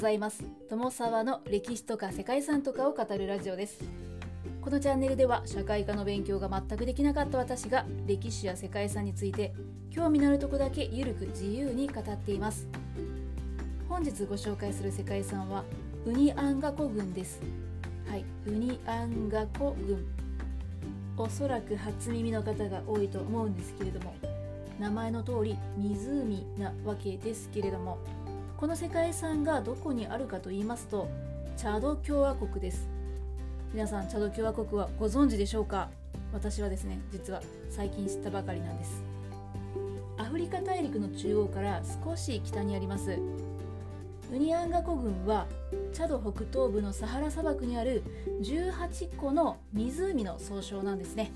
ざいます。友沢の歴史とか世界遺産とかを語るラジオです。このチャンネルでは社会科の勉強が全くできなかった私が歴史や世界遺産について興味のあるとこだけゆるく自由に語っています。本日ご紹介する世界遺産はウニアンガコ群です。はいウニアンガコ群おそらく初耳の方が多いと思うんですけれども名前の通り湖なわけですけれどもこの世界遺産がどこにあるかと言いますとチャド共和国です。皆さんチャド共和国はご存知でしょうか？私はですね実は最近知ったばかりなんです。アフリカ大陸の中央から少し北にあります。ウニアンガ湖郡はチャド北東部のサハラ砂漠にある18個の湖の総称なんですね。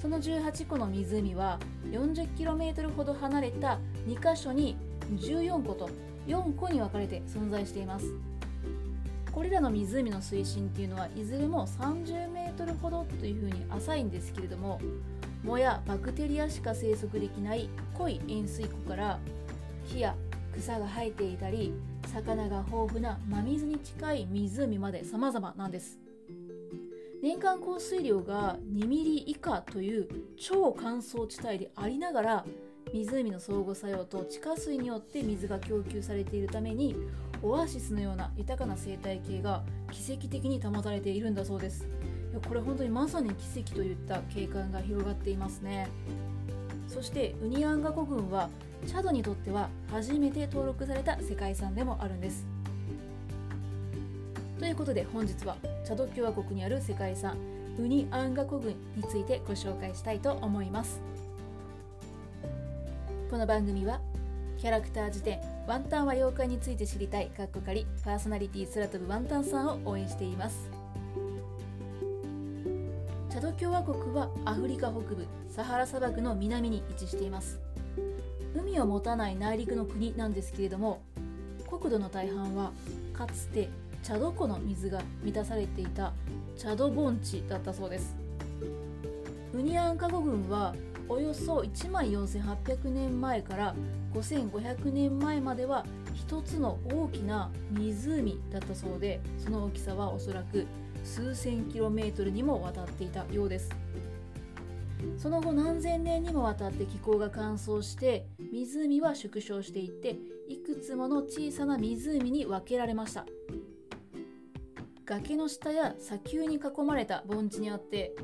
その18個の湖は 40km ほど離れた2カ所に14個と4個に分かれて存在しています。これらの湖の水深っていうのはいずれも 30m ほどというふうに浅いんですけれども藻やバクテリアしか生息できない濃い塩水湖から木や草が生えていたり魚が豊富な真水に近い湖まで様々なんです。年間降水量が2ミリ以下という超乾燥地帯でありながら湖の相互作用と地下水によって水が供給されているためにオアシスのような豊かな生態系が奇跡的に保たれているんだそうです。いやこれ本当にまさに奇跡といった景観が広がっていますね。そしてウニアンガ湖群はチャドにとっては初めて登録された世界遺産でもあるんです。ということで本日はチャド共和国にある世界遺産ウニアンガコ群についてご紹介したいと思います。この番組はキャラクター辞典ワンタンは妖怪について知りたいかっこかりパーソナリティ空飛ぶワンタンさんを応援しています。チャド共和国はアフリカ北部サハラ砂漠の南に位置しています。海を持たない内陸の国なんですけれども国土の大半はかつてチャド湖の水が満たされていたチャド盆地だったそうです。ウニアンカゴ群はおよそ1万4800年前から5500年前までは一つの大きな湖だったそうでその大きさはおそらく数千キロメートルにもわたっていたようです。その後何千年にもわたって気候が乾燥して湖は縮小していっていくつもの小さな湖に分けられました。崖の下や砂丘に囲まれた盆地にあって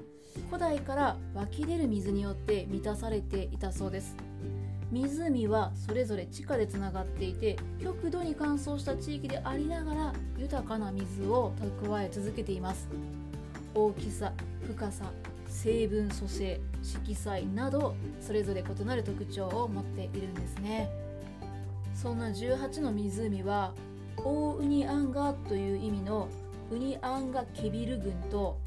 古代から湧き出る水によって満たされていたそうです。湖はそれぞれ地下でつながっていて極度に乾燥した地域でありながら豊かな水を蓄え続けています。大きさ深さ成分組成色彩などそれぞれ異なる特徴を持っているんですね。そんな18の湖は大ウニアンガという意味のウニアンガケビル群と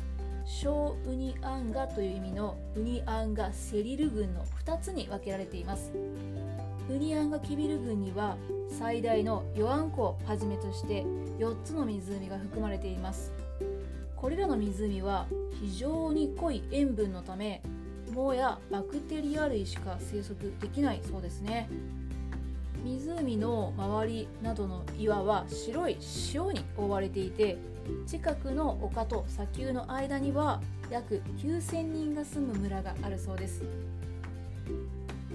小ウニアンガという意味のウニアンガセリル群の2つに分けられています。ウニアンガケビル群には最大のヨアン湖をはじめとして4つの湖が含まれています。これらの湖は非常に濃い塩分のため藻やバクテリア類しか生息できないそうですね。湖の周りなどの岩は白い塩に覆われていて近くの丘と砂丘の間には約9000人が住む村があるそうです。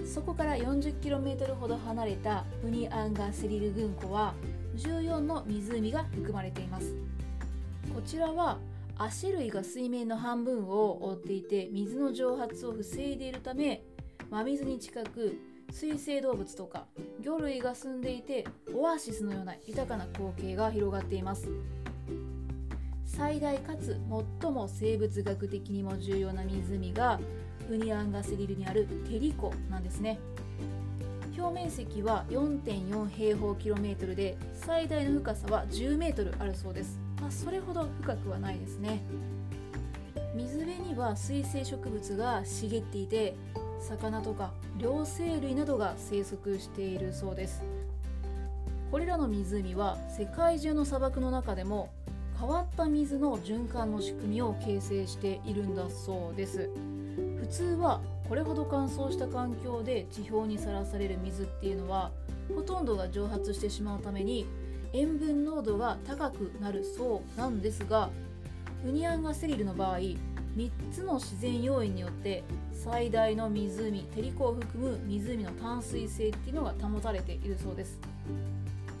そこから 40km ほど離れたウニアンガセリル群湖は14の湖が含まれています。こちらは足類が水面の半分を覆っていて水の蒸発を防いでいるため真水に近く水生動物とか魚類が住んでいてオアシスのような豊かな光景が広がっています。最大かつ最も生物学的にも重要な湖がウニアンガセリルにあるテリ湖なんですね。表面積は4.4平方キロメートルで最大の深さは10メートルあるそうです。まあ、それほど深くはないですね。水辺には水生植物が茂っていて魚とか両生類などが生息しているそうです。これらの湖は世界中の砂漠の中でも変わった水の循環の仕組みを形成しているんだそうです。普通はこれほど乾燥した環境で地表にさらされる水っていうのはほとんどが蒸発してしまうために塩分濃度が高くなるそうなんですがウニアンガセリルの場合3つの自然要因によって最大の湖テリコを含む湖の淡水性っていうのが保たれているそうです。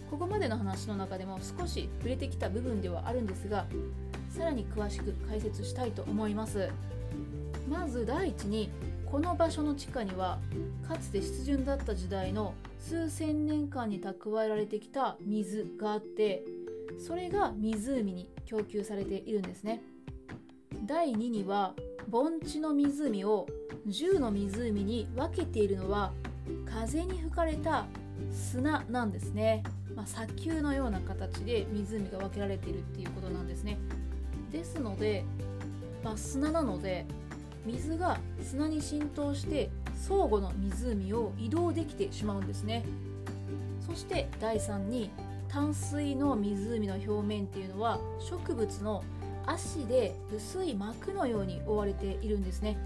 ここまでの話の中でも少し触れてきた部分ではあるんですがさらに詳しく解説したいと思います。まず第一にこの場所の地下にはかつて湿潤だった時代の数千年間に蓄えられてきた水があってそれが湖に供給されているんですね。第2には盆地の湖を10の湖に分けているのは風に吹かれた砂なんですね、まあ、砂丘のような形で湖が分けられているっていうことなんですね。ですので、まあ、砂なので水が砂に浸透して相互の湖を移動できてしまうんですね。そして第3に淡水の湖の表面っていうのは植物の足で薄い膜のように覆われているんですね。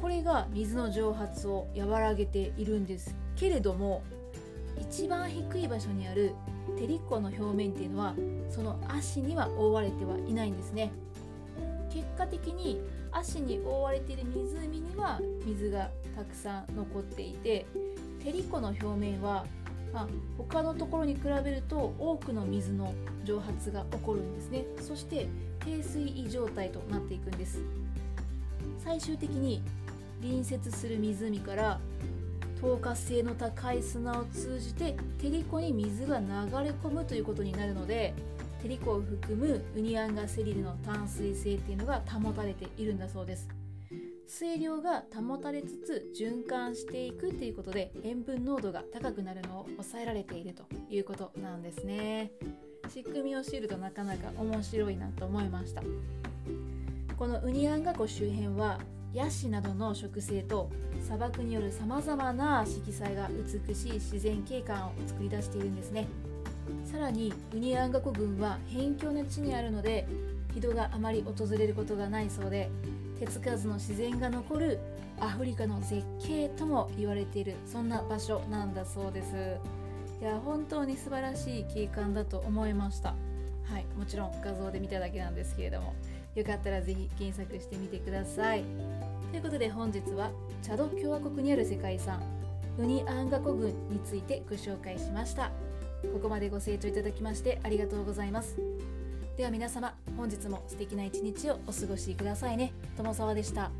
これが水の蒸発を和らげているんですけれども一番低い場所にあるテリコの表面っていうのはその足には覆われてはいないんですね。結果的に足に覆われている湖には水がたくさん残っていてテリコの表面は、まあ、他のところに比べると多くの水の蒸発が起こるんですね。そして低水位状態となっていくんです。最終的に隣接する湖から透過性の高い砂を通じてテリコに水が流れ込むということになるのでテリコを含むウニアンガセリルの淡水性っていうのが保たれているんだそうです。水量が保たれつつ循環していくっていうことで塩分濃度が高くなるのを抑えられているということなんですね。仕組みを知るとなかなか面白いなと思いました。このウニアンガ湖周辺はヤシなどの植生と砂漠によるさまざまな色彩が美しい自然景観を作り出しているんですね。さらにウニアンガ湖群は辺境の地にあるので人があまり訪れることがないそうで手つかずの自然が残るアフリカの絶景とも言われているそんな場所なんだそうです。いや本当に素晴らしい景観だと思いました。はいもちろん画像で見ただけなんですけれども。よかったら是非検索してみてください。ということで本日はチャド共和国にある世界遺産ウニアンガ湖群についてご紹介しました。ここまでご清聴いただきましてありがとうございます。では皆様本日も素敵な一日をお過ごしくださいね。友沢でした。